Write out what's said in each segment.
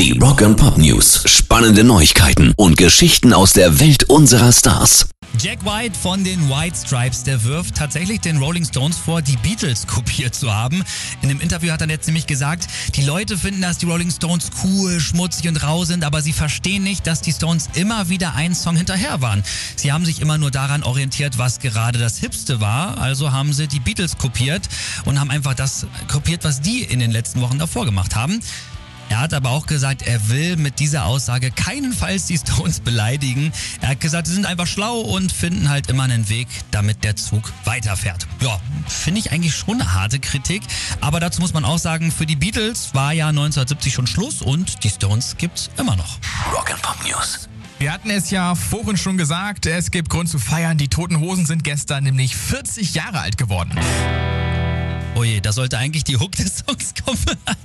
Die Rock and Pop News. Spannende Neuigkeiten und Geschichten aus der Welt unserer Stars. Jack White von den White Stripes, der wirft tatsächlich den Rolling Stones vor, die Beatles kopiert zu haben. In einem Interview hat er jetzt nämlich gesagt, die Leute finden, dass die Rolling Stones cool, schmutzig und rau sind, aber sie verstehen nicht, dass die Stones immer wieder einen Song hinterher waren. Sie haben sich immer nur daran orientiert, was gerade das Hipste war, also haben sie die Beatles kopiert und haben einfach das kopiert, was die in den letzten Wochen davor gemacht haben. Er hat aber auch gesagt, er will mit dieser Aussage keinenfalls die Stones beleidigen. Er hat gesagt, sie sind einfach schlau und finden halt immer einen Weg, damit der Zug weiterfährt. Ja, finde ich eigentlich schon eine harte Kritik. Aber dazu muss man auch sagen, für die Beatles war ja 1970 schon Schluss und die Stones gibt's immer noch. Rock and Pop News. Wir hatten es ja vorhin schon gesagt, es gibt Grund zu feiern. Die Toten Hosen sind gestern nämlich 40 Jahre alt geworden. Oje, oh da sollte eigentlich die Hook des Songs kommen.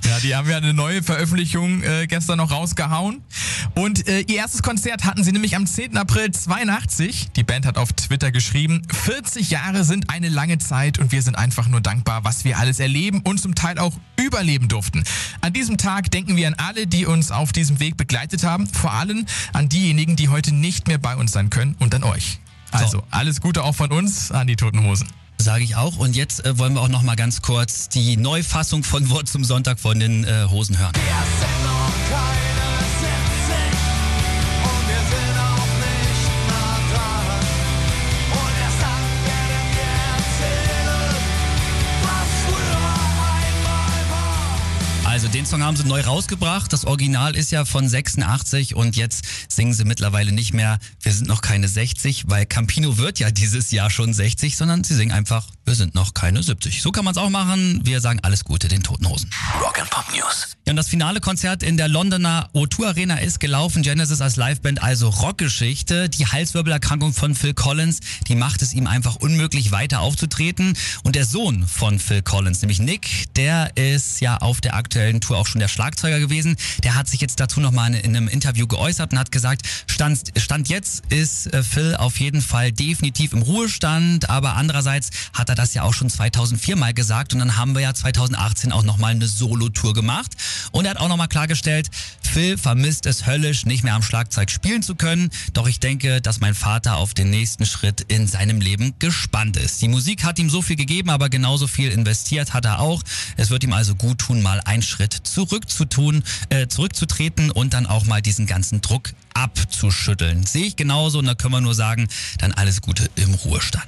ja, die haben ja eine neue Veröffentlichung äh, gestern noch rausgehauen. Und äh, ihr erstes Konzert hatten sie nämlich am 10. April 82. Die Band hat auf Twitter geschrieben, 40 Jahre sind eine lange Zeit und wir sind einfach nur dankbar, was wir alles erleben und zum Teil auch überleben durften. An diesem Tag denken wir an alle, die uns auf diesem Weg begleitet haben, vor allem an diejenigen, die heute nicht mehr bei uns sein können und an euch. Also, alles Gute auch von uns an die Toten Hosen. Sage ich auch. Und jetzt äh, wollen wir auch noch mal ganz kurz die Neufassung von Wort zum Sonntag von den äh, Hosen hören. Also den Song haben sie neu rausgebracht. Das Original ist ja von 86 und jetzt singen sie mittlerweile nicht mehr, wir sind noch keine 60, weil Campino wird ja dieses Jahr schon 60, sondern sie singen einfach, wir sind noch keine 70. So kann man es auch machen. Wir sagen alles Gute den Toten Hosen. Rock and Pop News. Ja, und das finale Konzert in der Londoner O2 Arena ist gelaufen. Genesis als Liveband, also Rockgeschichte. Die Halswirbelerkrankung von Phil Collins, die macht es ihm einfach unmöglich weiter aufzutreten. Und der Sohn von Phil Collins, nämlich Nick, der ist ja auf der aktuellen aktuellen Tour auch schon der Schlagzeuger gewesen. Der hat sich jetzt dazu nochmal in einem Interview geäußert und hat gesagt, Stand, Stand jetzt ist äh, Phil auf jeden Fall definitiv im Ruhestand, aber andererseits hat er das ja auch schon 2004 mal gesagt und dann haben wir ja 2018 auch nochmal eine Solo-Tour gemacht und er hat auch nochmal klargestellt, Phil vermisst es höllisch, nicht mehr am Schlagzeug spielen zu können, doch ich denke, dass mein Vater auf den nächsten Schritt in seinem Leben gespannt ist. Die Musik hat ihm so viel gegeben, aber genauso viel investiert hat er auch. Es wird ihm also gut tun, mal einen Schritt zurückzutun, äh, zurückzutreten und dann auch mal diesen ganzen Druck abzuschütteln. Sehe ich genauso und da können wir nur sagen, dann alles Gute im Ruhestand.